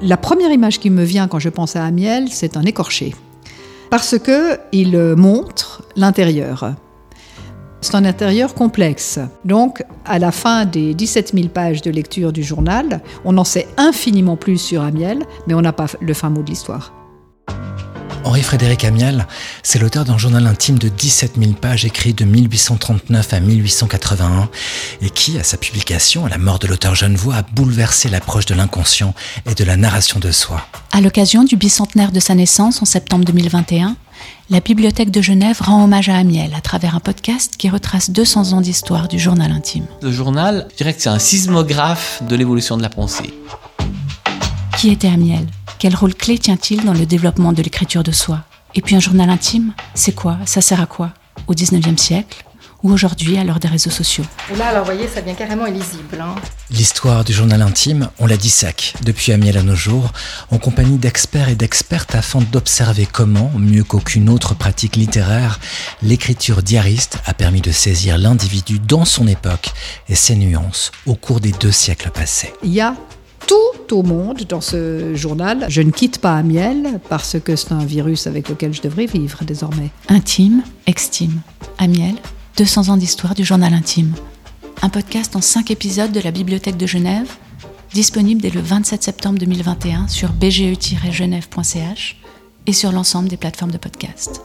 La première image qui me vient quand je pense à Amiel, c'est un écorché. Parce que il montre l'intérieur. C'est un intérieur complexe. Donc, à la fin des 17 000 pages de lecture du journal, on en sait infiniment plus sur Amiel, mais on n'a pas le fin mot de l'histoire. Henri-Frédéric Amiel, c'est l'auteur d'un journal intime de 17 000 pages écrit de 1839 à 1881 et qui, à sa publication, à la mort de l'auteur Genevoix, a bouleversé l'approche de l'inconscient et de la narration de soi. À l'occasion du bicentenaire de sa naissance en septembre 2021, la Bibliothèque de Genève rend hommage à Amiel à travers un podcast qui retrace 200 ans d'histoire du journal intime. Le journal, je dirais que c'est un sismographe de l'évolution de la pensée. Qui était Amiel? Quel rôle clé tient-il dans le développement de l'écriture de soi? Et puis un journal intime, c'est quoi? Ça sert à quoi? Au 19e siècle ou aujourd'hui à l'heure des réseaux sociaux? Et là, alors, vous voyez, ça devient carrément illisible. Hein. L'histoire du journal intime, on la dissèque depuis Amiel à nos jours, en compagnie d'experts et d'expertes afin d'observer comment, mieux qu'aucune autre pratique littéraire, l'écriture diariste a permis de saisir l'individu dans son époque et ses nuances au cours des deux siècles passés. Il y a tout au monde dans ce journal. Je ne quitte pas Amiel parce que c'est un virus avec lequel je devrais vivre désormais. Intime, extime. Amiel, 200 ans d'histoire du journal intime. Un podcast en 5 épisodes de la Bibliothèque de Genève, disponible dès le 27 septembre 2021 sur bge-genève.ch et sur l'ensemble des plateformes de podcast.